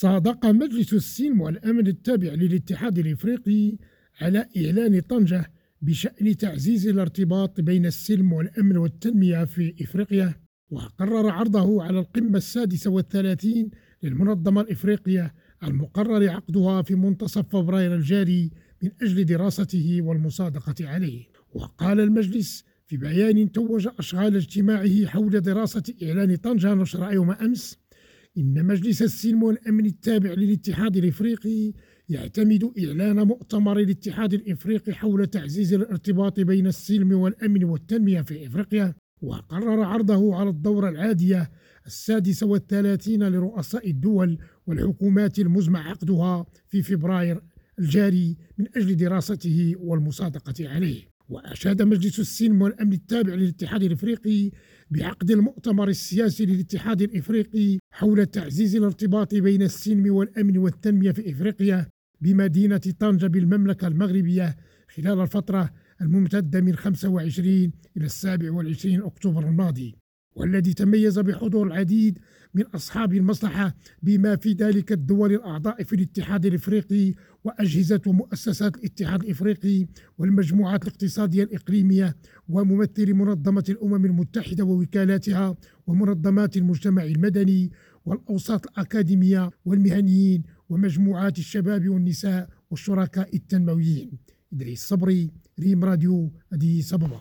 صادق مجلس السلم والأمن التابع للاتحاد الإفريقي على إعلان طنجة بشأن تعزيز الارتباط بين السلم والأمن والتنمية في إفريقيا وقرر عرضه على القمة السادسة والثلاثين للمنظمة الإفريقية المقرر عقدها في منتصف فبراير الجاري من أجل دراسته والمصادقة عليه. وقال المجلس في بيان توج أشغال اجتماعه حول دراسة إعلان طنجة نشر يوم أمس إن مجلس السلم والأمن التابع للاتحاد الإفريقي يعتمد إعلان مؤتمر الاتحاد الإفريقي حول تعزيز الارتباط بين السلم والأمن والتنمية في إفريقيا وقرر عرضه على الدورة العادية السادسة والثلاثين لرؤساء الدول والحكومات المزمع عقدها في فبراير الجاري من أجل دراسته والمصادقة عليه. وأشاد مجلس السلم والأمن التابع للاتحاد الإفريقي بعقد المؤتمر السياسي للاتحاد الإفريقي حول تعزيز الارتباط بين السلم والأمن والتنمية في إفريقيا بمدينة طنجة بالمملكة المغربية خلال الفترة الممتدة من 25 إلى 27 أكتوبر الماضي. والذي تميز بحضور العديد من أصحاب المصلحة بما في ذلك الدول الأعضاء في الاتحاد الإفريقي وأجهزة ومؤسسات الاتحاد الإفريقي والمجموعات الاقتصادية الإقليمية وممثلي منظمة الأمم المتحدة ووكالاتها ومنظمات المجتمع المدني والأوساط الأكاديمية والمهنيين ومجموعات الشباب والنساء والشركاء التنمويين. إدريس صبري ريم راديو أديس أبابا.